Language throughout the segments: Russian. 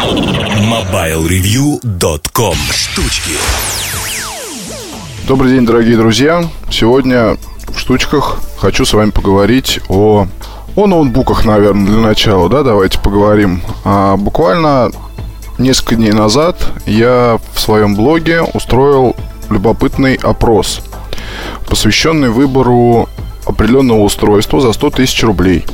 MobileReview.com Штучки Добрый день, дорогие друзья. Сегодня в штучках хочу с вами поговорить о, о ноутбуках, наверное, для начала, да, давайте поговорим. А, буквально несколько дней назад я в своем блоге устроил любопытный опрос, посвященный выбору определенного устройства за 100 тысяч рублей.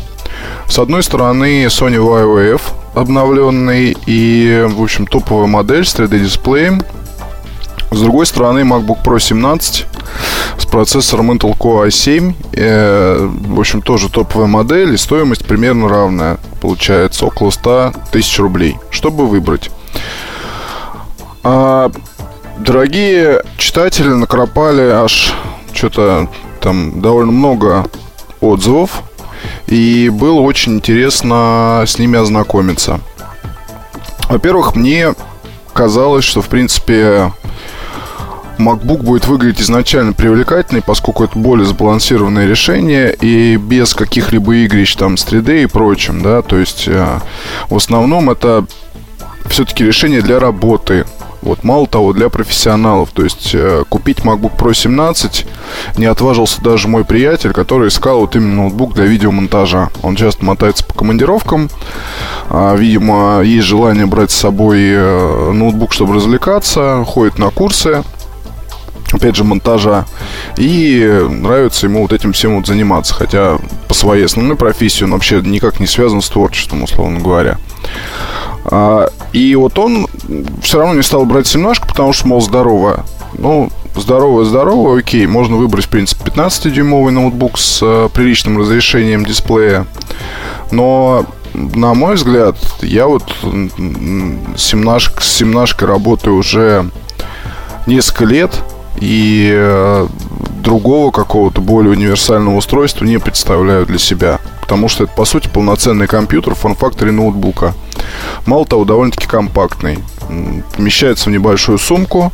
С одной стороны, Sony YOF обновленный и, в общем, топовая модель с 3D-дисплеем. С другой стороны, MacBook Pro 17 с процессором Intel Core i7. Э, в общем, тоже топовая модель и стоимость примерно равная. Получается около 100 тысяч рублей. Чтобы выбрать. А, дорогие читатели накропали аж что-то там довольно много отзывов. И было очень интересно с ними ознакомиться. Во-первых, мне казалось, что, в принципе, MacBook будет выглядеть изначально привлекательный, поскольку это более сбалансированное решение и без каких-либо игрищ там с 3D и прочим, да, то есть э, в основном это все-таки решение для работы, вот, мало того, для профессионалов. То есть э, купить MacBook Pro 17 не отважился даже мой приятель, который искал вот именно ноутбук для видеомонтажа. Он часто мотается по командировкам. А, видимо, есть желание брать с собой э, ноутбук, чтобы развлекаться. Ходит на курсы опять же, монтажа. И нравится ему вот этим всем вот заниматься. Хотя по своей основной профессии он вообще никак не связан с творчеством, условно говоря. И вот он все равно не стал брать семнашку, потому что, мол, здоровая. Ну, здоровая, здоровая, окей. Можно выбрать, в принципе, 15-дюймовый ноутбук с э, приличным разрешением дисплея. Но на мой взгляд, я вот семнашк, с семнашкой работаю уже несколько лет. И э, другого какого-то более универсального устройства не представляю для себя. Потому что это, по сути, полноценный компьютер в форм-факторе ноутбука. Мало того, довольно-таки компактный. Помещается в небольшую сумку.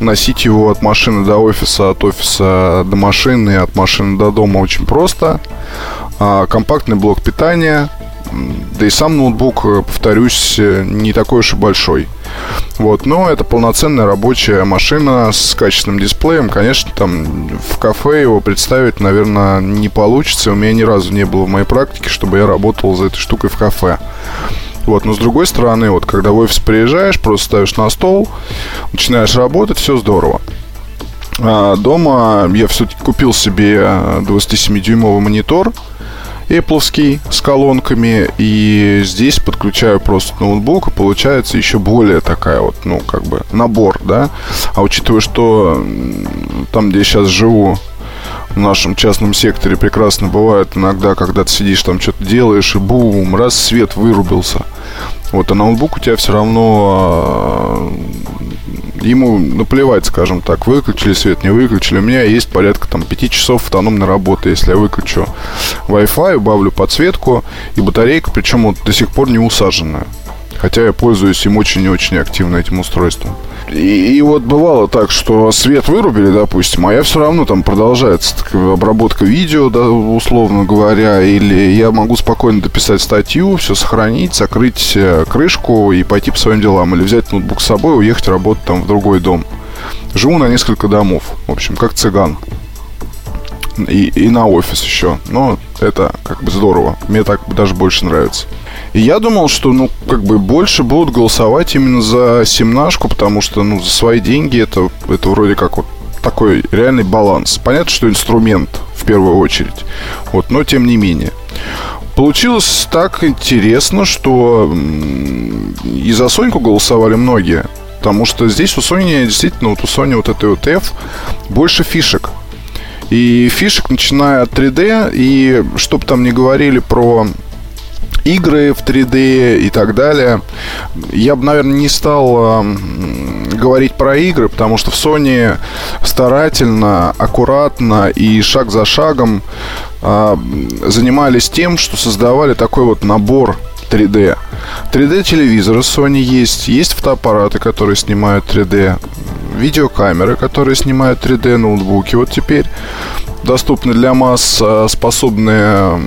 Носить его от машины до офиса, от офиса до машины, от машины до дома очень просто. А, компактный блок питания. Да и сам ноутбук, э, повторюсь, э, не такой уж и большой. Вот, но это полноценная рабочая машина с качественным дисплеем. Конечно, там в кафе его представить, наверное, не получится. У меня ни разу не было в моей практике, чтобы я работал за этой штукой в кафе. Вот, но с другой стороны, вот когда в офис приезжаешь, просто ставишь на стол, начинаешь работать, все здорово. А дома я все-таки купил себе 27-дюймовый монитор Apple с колонками, и здесь подключаю просто ноутбук, и получается еще более такая вот, ну, как бы набор, да. А учитывая, что там, где я сейчас живу, в нашем частном секторе прекрасно бывает иногда, когда ты сидишь там что-то делаешь, и бум, раз свет вырубился. Вот, а ноутбук у тебя все равно а, ему наплевать, скажем так, выключили свет, не выключили. У меня есть порядка там 5 часов автономной работы, если я выключу Wi-Fi, убавлю подсветку и батарейка, причем вот до сих пор не усаженная. Хотя я пользуюсь им очень и очень активно, этим устройством. И, и вот бывало так, что свет вырубили, допустим, а я все равно там продолжается обработка видео, да, условно говоря, или я могу спокойно дописать статью, все сохранить, закрыть э, крышку и пойти по своим делам, или взять ноутбук с собой, уехать работать там в другой дом. Живу на несколько домов, в общем, как цыган. И, и на офис еще. Но это как бы здорово. Мне так даже больше нравится. И я думал, что, ну, как бы больше будут голосовать именно за семнашку, потому что, ну, за свои деньги это, это вроде как вот такой реальный баланс. Понятно, что инструмент в первую очередь. Вот, но тем не менее. Получилось так интересно, что и за Соньку голосовали многие. Потому что здесь у Sony действительно, вот у Sony вот этой вот F больше фишек. И фишек, начиная от 3D, и чтобы там не говорили про игры в 3D и так далее. Я бы, наверное, не стал э, говорить про игры, потому что в Sony старательно, аккуратно и шаг за шагом э, занимались тем, что создавали такой вот набор 3D. 3D-телевизоры Sony есть, есть фотоаппараты, которые снимают 3D, видеокамеры, которые снимают 3D, ноутбуки вот теперь доступны для масс, способные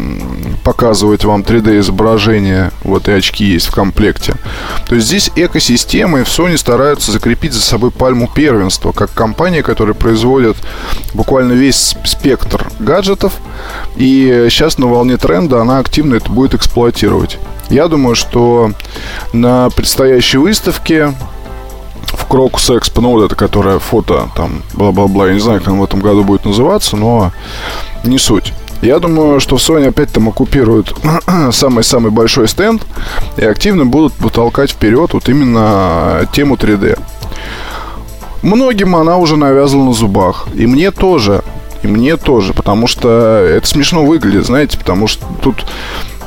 показывает вам 3D изображение, вот и очки есть в комплекте. То есть здесь экосистема и в Sony стараются закрепить за собой пальму первенства, как компания, которая производит буквально весь спектр гаджетов, и сейчас на волне тренда она активно это будет эксплуатировать. Я думаю, что на предстоящей выставке Крокус Экспо, ну вот это, которое фото, там, бла-бла-бла, я не знаю, как он в этом году будет называться, но не суть. Я думаю, что Sony опять там оккупирует самый-самый большой стенд и активно будут потолкать вперед вот именно тему 3D. Многим она уже навязана на зубах. И мне тоже. И мне тоже, потому что это смешно выглядит, знаете, потому что тут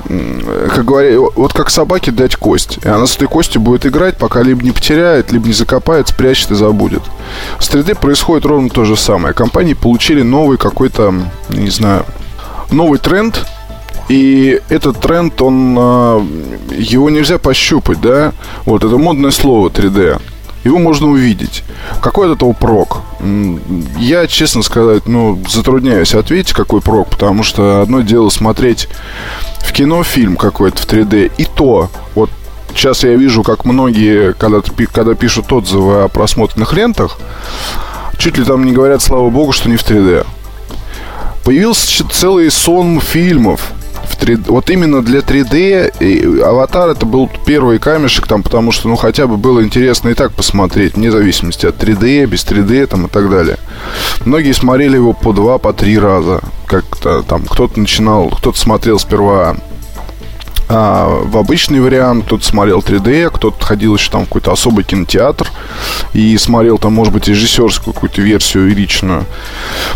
как говорят, вот как собаке дать кость. И она с этой костью будет играть, пока либо не потеряет, либо не закопает, спрячет и забудет. С 3D происходит ровно то же самое. Компании получили новый какой-то, не знаю, новый тренд, и этот тренд, он, а, его нельзя пощупать, да? Вот, это модное слово 3D. Его можно увидеть. Какой от этого прок? Я, честно сказать, ну, затрудняюсь ответить, какой прок, потому что одно дело смотреть в кино фильм какой-то в 3D, и то, вот сейчас я вижу, как многие, когда, когда пишут отзывы о просмотренных лентах, чуть ли там не говорят, слава богу, что не в 3D. Появился целый сон фильмов, в 3D. Вот именно для 3D и Аватар это был первый камешек там, потому что, ну, хотя бы было интересно и так посмотреть, вне зависимости от 3D, без 3D там и так далее. Многие смотрели его по два, по три раза. Как-то там кто-то начинал, кто-то смотрел сперва а, в обычный вариант, кто-то смотрел 3D, кто-то ходил еще там в какой-то особый кинотеатр и смотрел там, может быть, режиссерскую какую-то версию личную.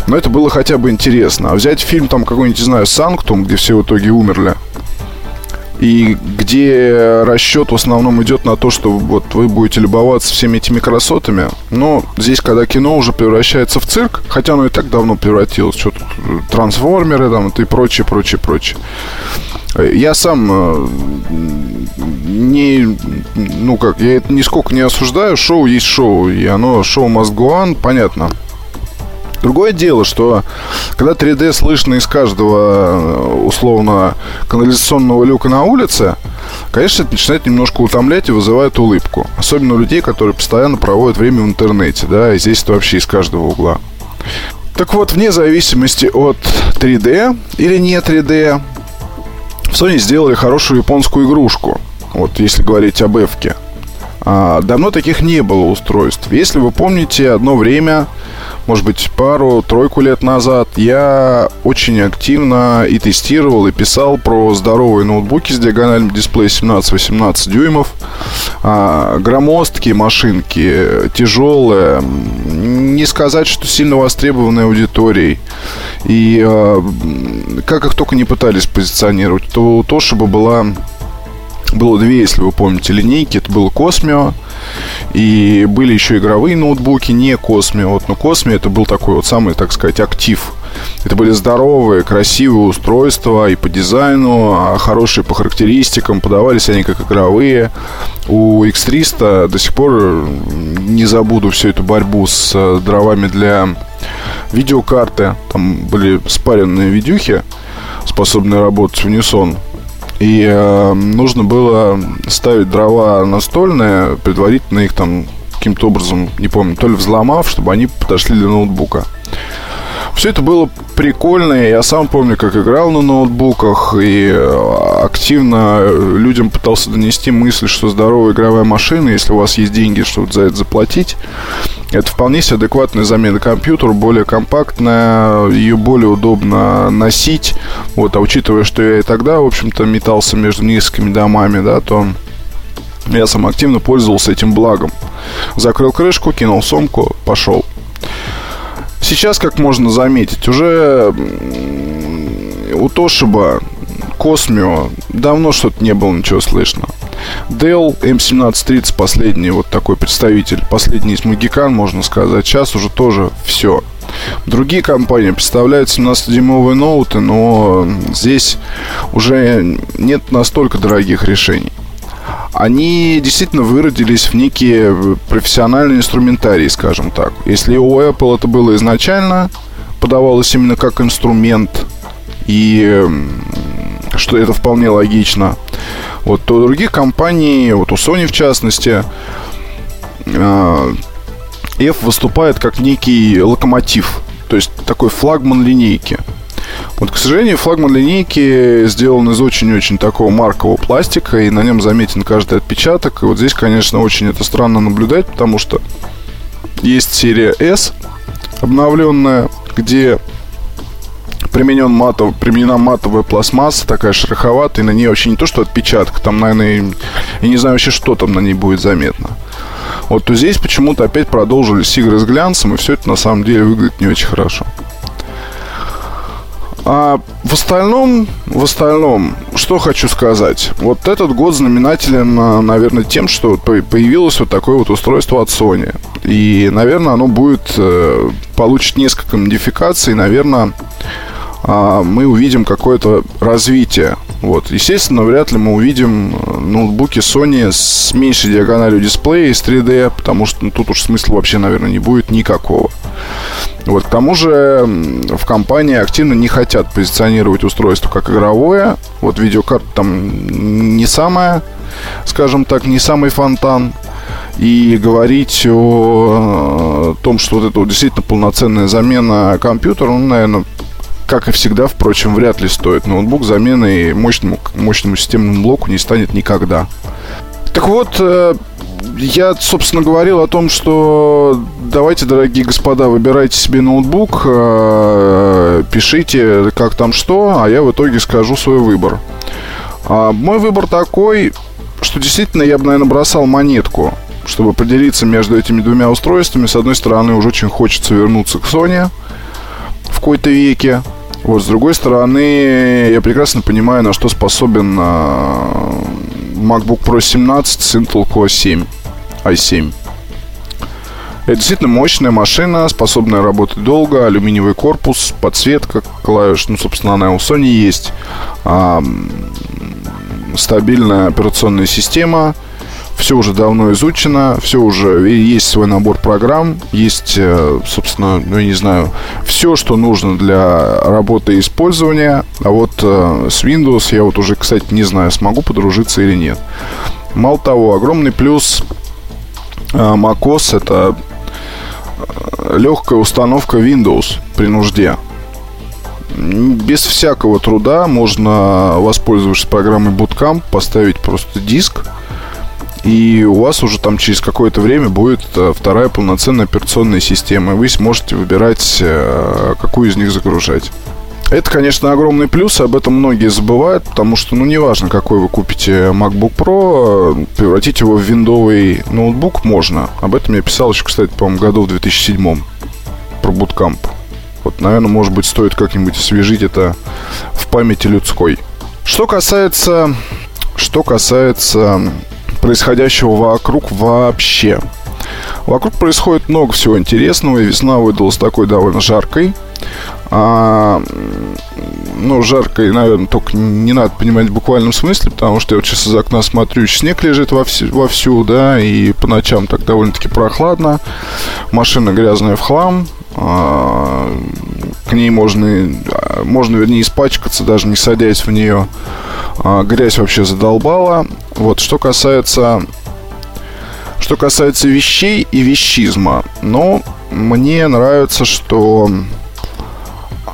Но это было хотя бы интересно. А взять фильм там какой-нибудь, не знаю, «Санктум», где все в итоге умерли, и где расчет в основном идет на то, что вот вы будете любоваться всеми этими красотами. Но здесь, когда кино уже превращается в цирк, хотя оно и так давно превратилось, что трансформеры там и прочее, прочее, прочее. Я сам э, не, ну как, я это нисколько не осуждаю, шоу есть шоу, и оно шоу must go on, понятно. Другое дело, что когда 3D слышно из каждого э, условно канализационного люка на улице, конечно, это начинает немножко утомлять и вызывает улыбку. Особенно у людей, которые постоянно проводят время в интернете, да, и здесь это вообще из каждого угла. Так вот, вне зависимости от 3D или не 3D, в Sony сделали хорошую японскую игрушку. Вот если говорить об Эвке. А, давно таких не было устройств. Если вы помните, одно время может быть, пару-тройку лет назад я очень активно и тестировал, и писал про здоровые ноутбуки с диагональным дисплеем 17-18 дюймов. А, громоздкие машинки, тяжелые, не сказать, что сильно востребованной аудиторией. И а, как их только не пытались позиционировать, то у Toshiba была было две, если вы помните, линейки. Это был Cosmio. И были еще игровые ноутбуки, не Cosmio. Вот, но Cosmio это был такой вот самый, так сказать, актив. Это были здоровые, красивые устройства и по дизайну, а хорошие по характеристикам. Подавались они как игровые. У X300 до сих пор не забуду всю эту борьбу с э, дровами для видеокарты. Там были спаренные видюхи, способные работать в унисон. И э, нужно было ставить дрова настольные, предварительно их там каким-то образом, не помню, то ли взломав, чтобы они подошли для ноутбука. Все это было прикольно. Я сам помню, как играл на ноутбуках и э, активно людям пытался донести мысль, что здоровая игровая машина, если у вас есть деньги, чтобы за это заплатить, это вполне себе адекватная замена компьютеру, более компактная, ее более удобно носить. Вот, а учитывая, что я и тогда, в общем-то, метался между несколькими домами, да, то я сам активно пользовался этим благом. Закрыл крышку, кинул сумку, пошел. Сейчас, как можно заметить, уже у Тошиба, Космио давно что-то не было ничего слышно. Dell M1730 последний вот такой представитель, последний из Магикан, можно сказать. Сейчас уже тоже все. Другие компании представляют 17-дюймовые ноуты, но здесь уже нет настолько дорогих решений они действительно выродились в некие профессиональные инструментарии, скажем так. Если у Apple это было изначально, подавалось именно как инструмент, и что это вполне логично. Вот у других компаний, вот у Sony в частности, э, F выступает как некий локомотив, то есть такой флагман линейки. Вот, к сожалению, флагман линейки сделан из очень-очень такого маркового пластика, и на нем заметен каждый отпечаток. И вот здесь, конечно, очень это странно наблюдать, потому что есть серия S, обновленная, где применен матов, применена матовая пластмасса, такая шероховатая, и на ней вообще не то, что отпечаток, там, наверное, я не знаю вообще, что там на ней будет заметно. Вот то здесь почему-то опять продолжились игры с глянцем, и все это на самом деле выглядит не очень хорошо. А в остальном, в остальном, что хочу сказать. Вот этот год знаменателен, а, наверное, тем, что появилось вот такое вот устройство от Sony. И, наверное, оно будет э, получить несколько модификаций. Наверное, мы увидим какое-то развитие. Вот. Естественно, вряд ли мы увидим э, ноутбуки Sony с меньшей диагональю дисплея из 3D, потому что ну, тут уж смысла вообще, наверное, не будет никакого. Вот, к тому же в компании активно не хотят позиционировать устройство как игровое. Вот видеокарта там не самая, скажем так, не самый фонтан. И говорить о том, что вот это вот действительно полноценная замена компьютера, ну, наверное, как и всегда, впрочем, вряд ли стоит. Ноутбук заменой мощному, мощному системному блоку не станет никогда. Так вот, э, я, собственно, говорил о том, что давайте, дорогие господа, выбирайте себе ноутбук, э, пишите, как там что, а я в итоге скажу свой выбор. А мой выбор такой, что действительно я бы, наверное, бросал монетку, чтобы поделиться между этими двумя устройствами. С одной стороны, уже очень хочется вернуться к Sony в какой-то веке, вот, с другой стороны, я прекрасно понимаю, на что способен uh, MacBook Pro 17 с Intel Core 7, i7. Это действительно мощная машина, способная работать долго, алюминиевый корпус, подсветка клавиш, ну, собственно, она у Sony есть, а, стабильная операционная система – все уже давно изучено, все уже есть свой набор программ, есть, э, собственно, ну, я не знаю, все, что нужно для работы и использования. А вот э, с Windows я вот уже, кстати, не знаю, смогу подружиться или нет. Мало того, огромный плюс э, macOS это легкая установка Windows при нужде. Без всякого труда можно, воспользовавшись программой Bootcamp, поставить просто диск, и у вас уже там через какое-то время будет э, вторая полноценная операционная система, и вы сможете выбирать, э, какую из них загружать. Это, конечно, огромный плюс, об этом многие забывают, потому что, ну, неважно, какой вы купите MacBook Pro, превратить его в виндовый ноутбук можно. Об этом я писал еще, кстати, по-моему, году в 2007 про Bootcamp. Вот, наверное, может быть, стоит как-нибудь освежить это в памяти людской. Что касается, что касается происходящего вокруг вообще. Вокруг происходит много всего интересного, и весна выдалась такой довольно жаркой. А, ну, жаркой, наверное, только не надо понимать в буквальном смысле, потому что я вот сейчас из окна смотрю, снег лежит вовсю, вовсю да, и по ночам так довольно-таки прохладно. Машина грязная в хлам, а, к ней можно, можно, вернее, испачкаться, даже не садясь в нее. А, грязь вообще задолбала. Вот, что касается... Что касается вещей и вещизма, ну, мне нравится, что...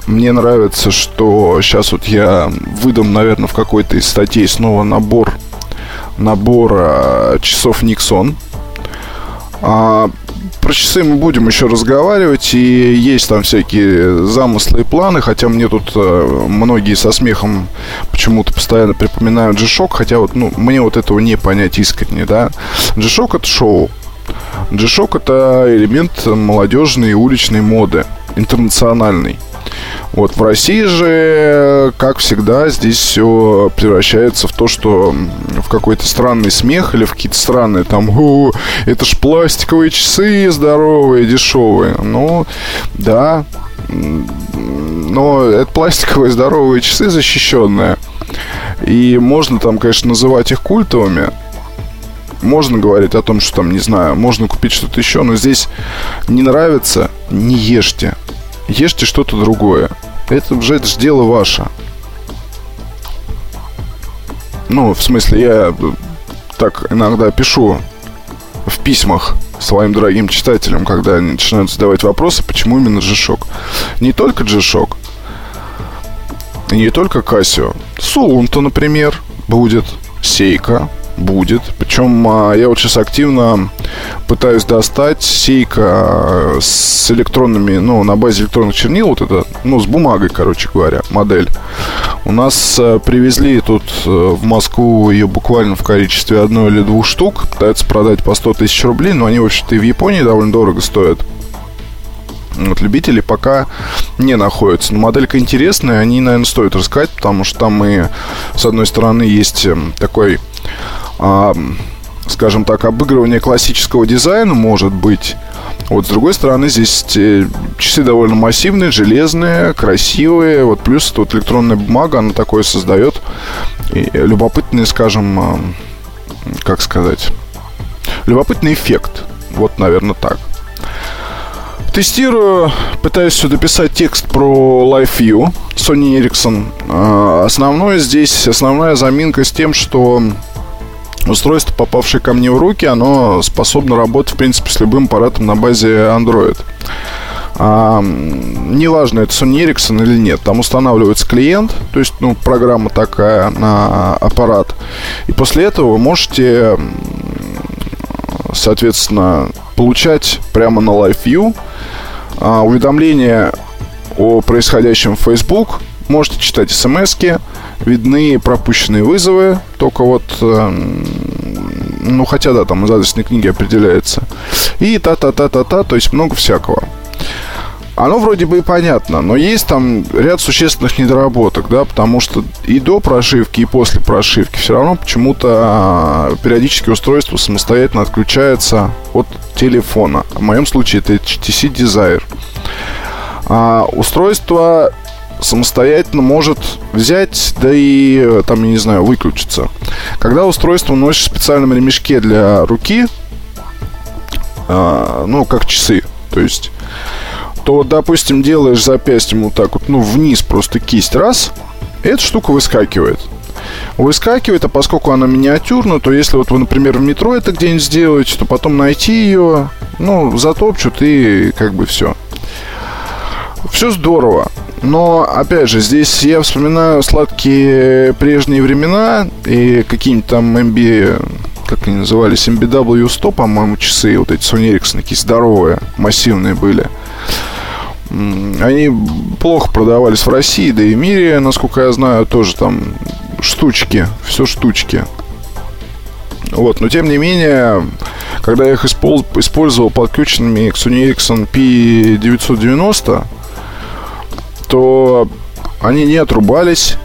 Мне нравится, что сейчас вот я выдам, наверное, в какой-то из статей снова набор набор а, часов Никсон. А, про часы мы будем еще разговаривать, и есть там всякие замыслы и планы, хотя мне тут э, многие со смехом почему-то постоянно припоминают G-Shock, хотя вот, ну, мне вот этого не понять искренне, да. G-Shock это шоу. G-Shock это элемент молодежной уличной моды, интернациональный. Вот в России же, как всегда, здесь все превращается в то, что в какой-то странный смех или в какие-то странные там, О, это ж пластиковые часы здоровые, дешевые. Ну, да, но это пластиковые здоровые часы защищенные. И можно там, конечно, называть их культовыми. Можно говорить о том, что там, не знаю, можно купить что-то еще, но здесь не нравится, не ешьте ешьте что-то другое. Это уже дело ваше. Ну, в смысле, я так иногда пишу в письмах своим дорогим читателям, когда они начинают задавать вопросы, почему именно G-Shock. Не только G-Shock, не только Casio. Сулунта, например, будет, Сейка будет. Причем а, я вот сейчас активно пытаюсь достать Сейка а, с электронными, ну, на базе электронных чернил, вот это, ну, с бумагой, короче говоря, модель. У нас а, привезли тут в Москву ее буквально в количестве одной или двух штук. Пытаются продать по 100 тысяч рублей, но они, в общем-то, и в Японии довольно дорого стоят. Вот любители пока не находятся. Но моделька интересная, они, наверное, стоит рассказать, потому что там и, с одной стороны, есть эм, такой, скажем так, обыгрывание классического дизайна, может быть. Вот, с другой стороны, здесь э, часы довольно массивные, железные, красивые. Вот плюс тут электронная бумага, она такое создает. Любопытный, скажем, а, как сказать, любопытный эффект. Вот, наверное, так. Тестирую, пытаюсь сюда писать текст про Life View Sony Ericsson. А, основное здесь, основная заминка с тем, что устройство, попавшее ко мне в руки, оно способно работать, в принципе, с любым аппаратом на базе Android. А, неважно, это Sony Ericsson или нет, там устанавливается клиент, то есть, ну, программа такая на аппарат. И после этого вы можете, соответственно, получать прямо на Live View а, уведомления о происходящем в Facebook. Можете читать смс видны пропущенные вызовы, только вот, э, ну, хотя, да, там из адресной книги определяется. И та-та-та-та-та, то есть много всякого. Оно вроде бы и понятно, но есть там ряд существенных недоработок, да, потому что и до прошивки, и после прошивки все равно почему-то а, периодически устройство самостоятельно отключается от телефона. В моем случае это HTC Desire. А устройство самостоятельно может взять, да и там, я не знаю, выключиться. Когда устройство носишь в специальном ремешке для руки, а, ну, как часы, то есть то, допустим, делаешь запястьем вот так вот, ну, вниз просто кисть, раз, и эта штука выскакивает. Выскакивает, а поскольку она миниатюрна, то если вот вы, например, в метро это где-нибудь сделаете, то потом найти ее, ну, затопчут и как бы все. Все здорово. Но, опять же, здесь я вспоминаю сладкие прежние времена и какие-нибудь там MB, как они назывались, MBW100, по-моему, часы, вот эти Sony Ericsson, такие здоровые, массивные были. Они плохо продавались в России, да и в мире, насколько я знаю, тоже там штучки, все штучки. Вот, но тем не менее, когда я их использовал подключенными к Sony Ericsson P990, то они не отрубались,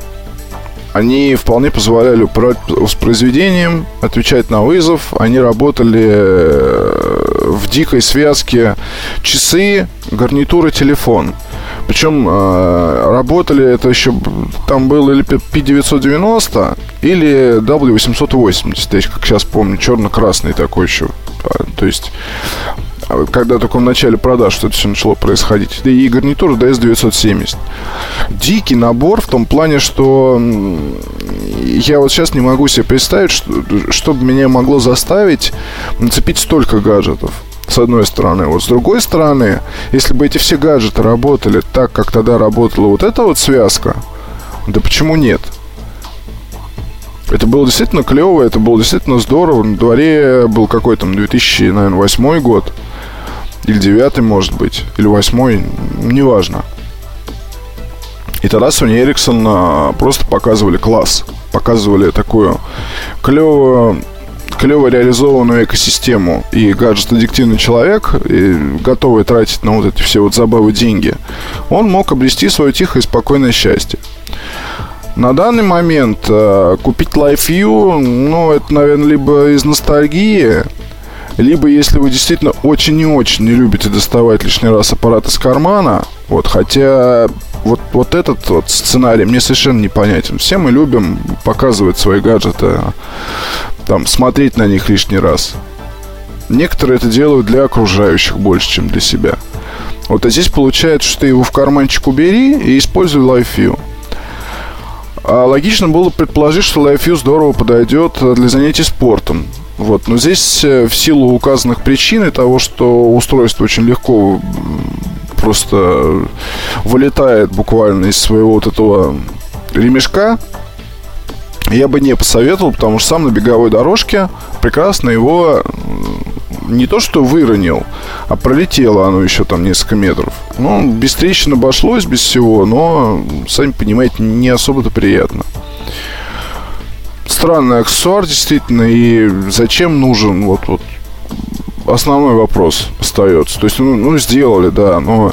они вполне позволяли управлять воспроизведением, отвечать на вызов. Они работали э, в дикой связке часы, гарнитура, телефон. Причем э, работали это еще... Там был или P990, или W880, я как сейчас помню, черно-красный такой еще. То есть когда только в начале продаж что это все начало происходить. И гарнитура DS970. Дикий набор в том плане, что я вот сейчас не могу себе представить, что, что бы меня могло заставить нацепить столько гаджетов с одной стороны. Вот с другой стороны, если бы эти все гаджеты работали так, как тогда работала вот эта вот связка, да почему нет? Это было действительно клево, это было действительно здорово. На дворе был какой-то 2008 год. Или девятый, может быть. Или восьмой. Неважно. И тогда Sony Ericsson а, просто показывали класс. Показывали такую клевую клево реализованную экосистему и гаджет-аддиктивный человек, и готовый тратить на вот эти все вот забавы деньги, он мог обрести свое тихое и спокойное счастье. На данный момент э, купить Life View, ну, это, наверное, либо из ностальгии, либо если вы действительно очень и очень не любите доставать лишний раз аппарат из кармана, вот, хотя вот, вот этот вот сценарий мне совершенно непонятен. Все мы любим показывать свои гаджеты, там, смотреть на них лишний раз. Некоторые это делают для окружающих больше, чем для себя. Вот, а здесь получается, что ты его в карманчик убери и используй Life View. А логично было предположить, что LiveView здорово подойдет для занятий спортом. Вот. Но здесь э, в силу указанных причин и того, что устройство очень легко просто вылетает буквально из своего вот этого ремешка, я бы не посоветовал, потому что сам на беговой дорожке прекрасно его не то что выронил, а пролетело оно еще там несколько метров. Ну, без трещин обошлось, без всего, но, сами понимаете, не особо-то приятно. Странный аксессуар, действительно, и зачем нужен, вот, вот основной вопрос остается. То есть, ну, ну сделали, да, но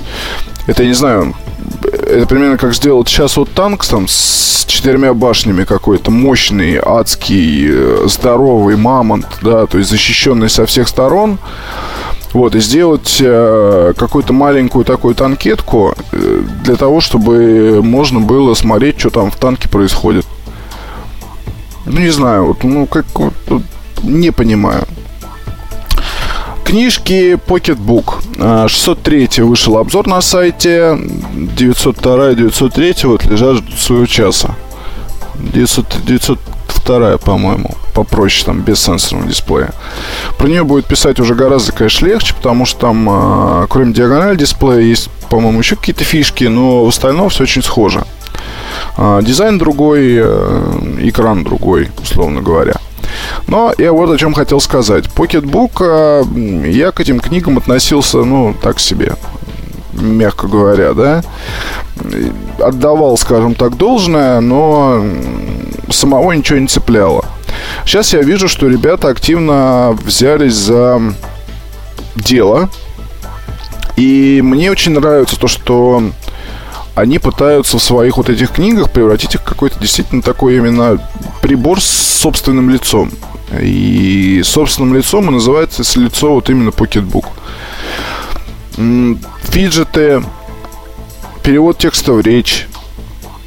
это, я не знаю, это примерно как сделать сейчас вот танк там с четырьмя башнями какой-то мощный, адский, э, здоровый мамонт, да, то есть защищенный со всех сторон. Вот, и сделать э, какую-то маленькую такую танкетку э, для того, чтобы можно было смотреть, что там в танке происходит. Ну, не знаю, вот, ну, как, вот, не понимаю. Книжки Pocketbook. 603 а, вышел обзор на сайте. 902 и 903 вот лежат своего часа. 900, 902, по-моему, попроще, там, без сенсорного дисплея. Про нее будет писать уже гораздо, конечно, легче, потому что там, а, кроме диагональ дисплея, есть, по-моему, еще какие-то фишки, но в остальном все очень схоже. А, дизайн другой, э, экран другой, условно говоря. Но я вот о чем хотел сказать. Pocketbook, э, я к этим книгам относился, ну, так себе мягко говоря, да. Отдавал, скажем так, должное, но самого ничего не цепляло. Сейчас я вижу, что ребята активно взялись за дело. И мне очень нравится то, что они пытаются в своих вот этих книгах превратить их в какой-то действительно такой именно прибор с собственным лицом. И собственным лицом и называется лицо вот именно Pocketbook. Фиджеты, перевод текста в речь,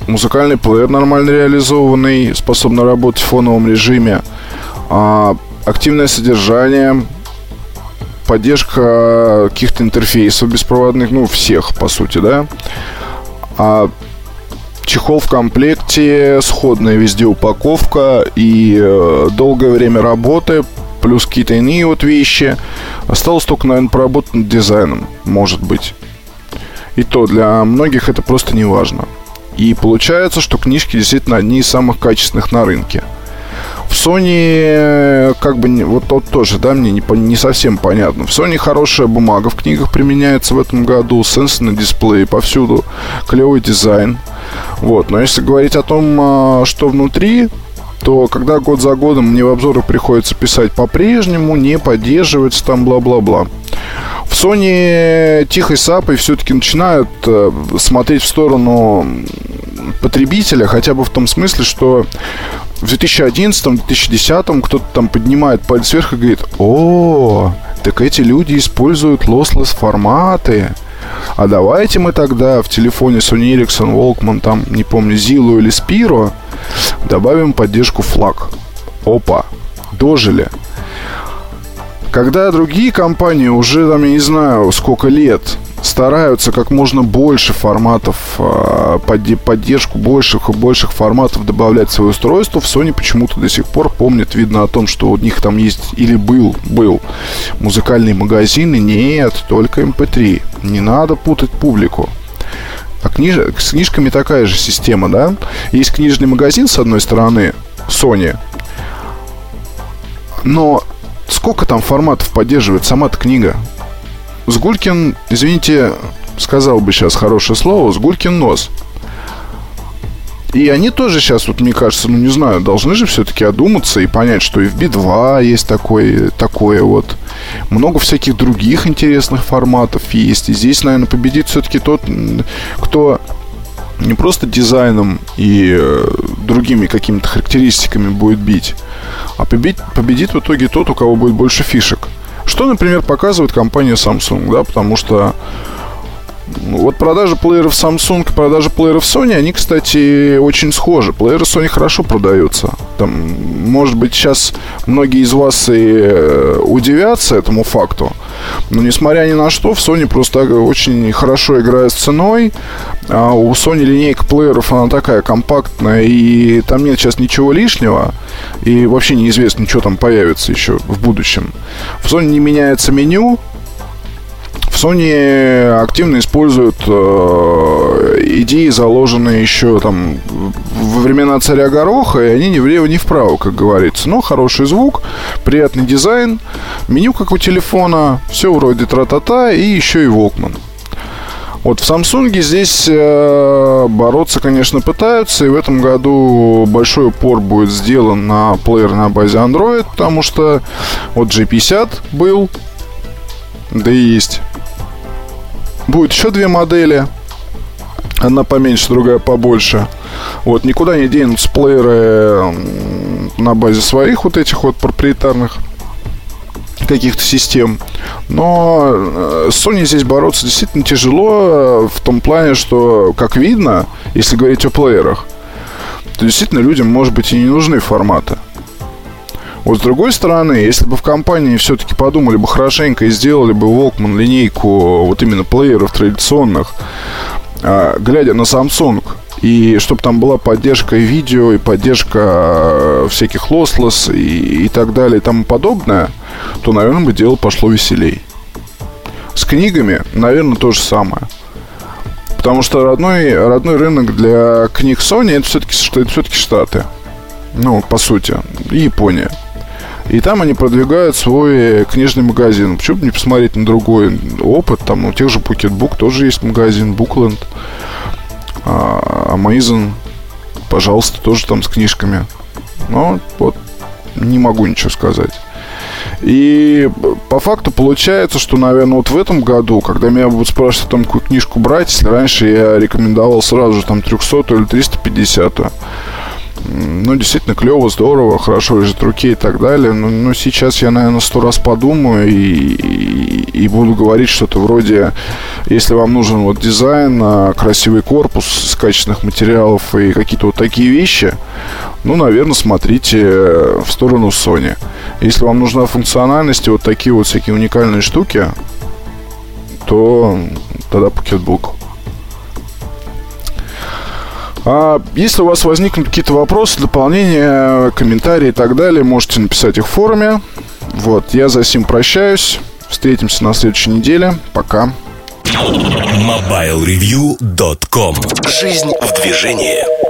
музыкальный плеер нормально реализованный, способный работать в фоновом режиме, а, активное содержание, поддержка каких-то интерфейсов беспроводных, ну, всех, по сути, да. А чехол в комплекте, сходная везде упаковка и э, долгое время работы, плюс какие-то иные вот вещи. Осталось только, наверное, поработать над дизайном, может быть. И то для многих это просто не важно. И получается, что книжки действительно одни из самых качественных на рынке. В Sony, э, как бы, вот, вот тоже, да, мне не, не совсем понятно. В Sony хорошая бумага в книгах применяется в этом году, сенсорный дисплей, повсюду клевый дизайн. Вот, но если говорить о том, а, что внутри, то когда год за годом мне в обзорах приходится писать по-прежнему, не поддерживается там бла-бла-бла. В Sony тихой сапой все-таки начинают э, смотреть в сторону потребителя, хотя бы в том смысле, что в 2011-2010 кто-то там поднимает палец вверх и говорит, о, так эти люди используют lossless форматы. А давайте мы тогда в телефоне Sony Ericsson, Walkman, там, не помню, Zillow или Spiro добавим поддержку флаг. Опа, дожили. Когда другие компании уже, там, я не знаю, сколько лет стараются как можно больше форматов, а, поддержку больших и больших форматов добавлять в свое устройство. В Sony почему-то до сих пор помнит, видно о том, что у них там есть или был, был музыкальный магазин, и нет, только MP3. Эм Не надо путать публику. А книж... с книжками такая же система, да? Есть книжный магазин, с одной стороны, Sony, но сколько там форматов поддерживает сама-то книга? Сгулькин, извините, сказал бы сейчас хорошее слово, Сгулькин нос. И они тоже сейчас, вот мне кажется, ну не знаю, должны же все-таки одуматься и понять, что и в B2 есть такой, такое вот. Много всяких других интересных форматов есть. И здесь, наверное, победит все-таки тот, кто не просто дизайном и э, другими какими-то характеристиками будет бить, а победит, победит в итоге тот, у кого будет больше фишек. Что, например, показывает компания Samsung, да, потому что вот продажи плееров Samsung продажи плееров Sony, они, кстати, очень схожи. Плееры Sony хорошо продаются. Там, может быть, сейчас многие из вас и э, удивятся этому факту. Но несмотря ни на что, в Sony просто очень хорошо играет с ценой. А у Sony линейка плееров, она такая компактная, и там нет сейчас ничего лишнего. И вообще неизвестно, что там появится еще в будущем. В Sony не меняется меню, в Sony активно используют э, идеи, заложенные еще там во времена царя Гороха, и они ни влево, ни вправо, как говорится. Но хороший звук, приятный дизайн, меню, как у телефона, все вроде тра-та-та, и еще и Walkman. Вот в Samsung здесь э, бороться, конечно, пытаются, и в этом году большой упор будет сделан на плеер на базе Android, потому что вот G50 был, да и есть Будет еще две модели. Одна поменьше, другая побольше. Вот, никуда не денутся плееры на базе своих вот этих вот проприетарных каких-то систем. Но э, Sony здесь бороться действительно тяжело в том плане, что, как видно, если говорить о плеерах, то действительно людям, может быть, и не нужны форматы. Вот с другой стороны, если бы в компании все-таки подумали бы хорошенько и сделали бы Walkman линейку вот именно плееров традиционных, а, глядя на Samsung, и чтобы там была поддержка и видео, и поддержка а, всяких lossless и, и так далее и тому подобное, то, наверное, бы дело пошло веселей. С книгами, наверное, то же самое. Потому что родной, родной рынок для книг Sony это все-таки, это все-таки Штаты. Ну, по сути, и Япония. И там они продвигают свой книжный магазин. Почему бы не посмотреть на другой опыт? Там у тех же Pocketbook тоже есть магазин, Bookland, а, Amazon, пожалуйста, тоже там с книжками. Но вот не могу ничего сказать. И по факту получается, что, наверное, вот в этом году, когда меня будут спрашивать, там, какую книжку брать, если раньше я рекомендовал сразу же там 300 или 350, ну, действительно клево, здорово, хорошо лежит руке и так далее. Но, но сейчас я, наверное, сто раз подумаю и, и, и буду говорить что-то вроде, если вам нужен вот дизайн, а, красивый корпус из качественных материалов и какие-то вот такие вещи, ну, наверное, смотрите в сторону Sony. Если вам нужна функциональность и вот такие вот всякие уникальные штуки, то тогда Pocketbook. А если у вас возникнут какие-то вопросы, дополнения, комментарии и так далее, можете написать их в форуме. Вот, я за сим прощаюсь. Встретимся на следующей неделе. Пока. MobileReview.com Жизнь в движении.